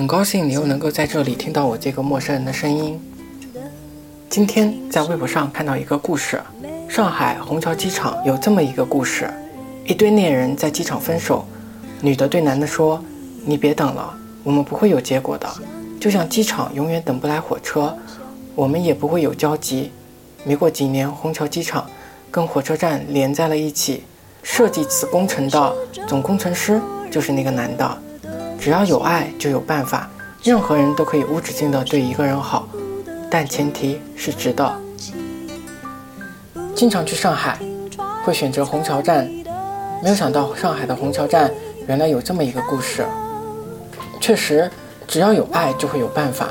很高兴你又能够在这里听到我这个陌生人的声音。今天在微博上看到一个故事，上海虹桥机场有这么一个故事：一对恋人在机场分手，女的对男的说：“你别等了，我们不会有结果的，就像机场永远等不来火车，我们也不会有交集。”没过几年，虹桥机场跟火车站连在了一起，设计此工程的总工程师就是那个男的。只要有爱，就有办法。任何人都可以无止境的对一个人好，但前提是值得。经常去上海，会选择虹桥站，没有想到上海的虹桥站原来有这么一个故事。确实，只要有爱，就会有办法。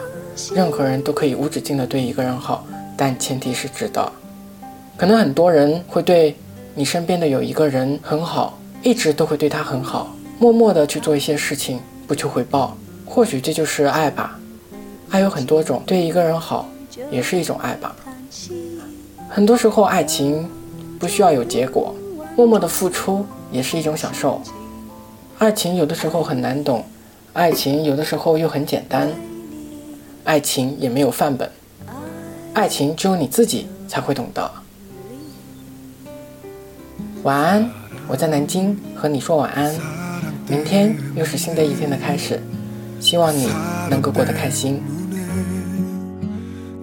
任何人都可以无止境的对一个人好，但前提是值得。可能很多人会对你身边的有一个人很好，一直都会对他很好，默默的去做一些事情。不求回报，或许这就是爱吧。爱有很多种，对一个人好也是一种爱吧。很多时候，爱情不需要有结果，默默的付出也是一种享受。爱情有的时候很难懂，爱情有的时候又很简单。爱情也没有范本，爱情只有你自己才会懂得。晚安，我在南京和你说晚安。明天又是新的一天的开始，希望你能够过得开心。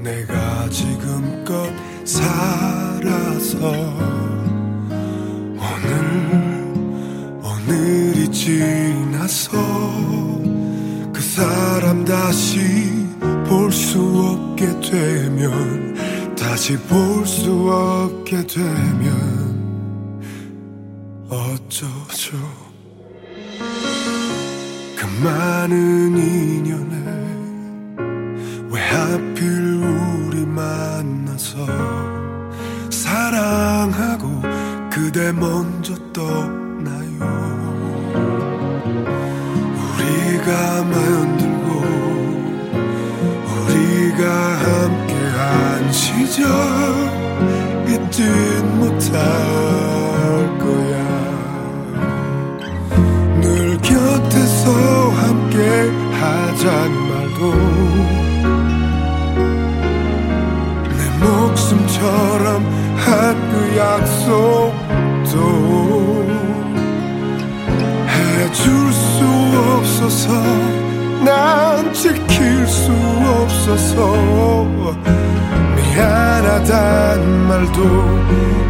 내가 지금껏 살아서 오늘 오늘이 지나서 그 사람 다시 볼 수 없게 되면 다시 볼 수 없게 되면 어쩌죠 그 많은 인연에 왜 하필 우리 만나서 사랑하고 그대 먼저 떠나요? 우리가 만들고 우리가 함께한 시절 잊진 못할 약속도 해줄 수 없어서 난 지킬 수 없어서 미안하단 말도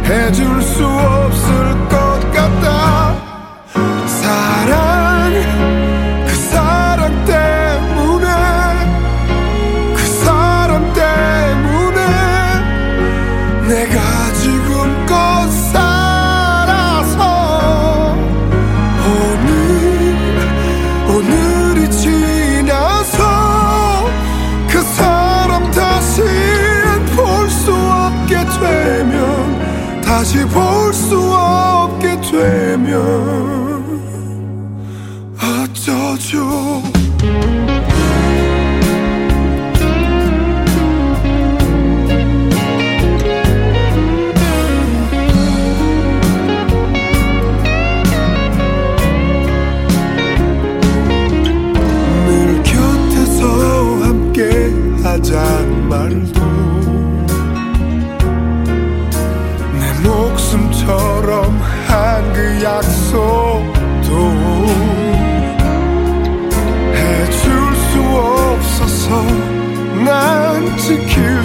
해줄 수 없을 것 같다 사랑 다시 볼 수 없게 되면 어쩌죠 insecure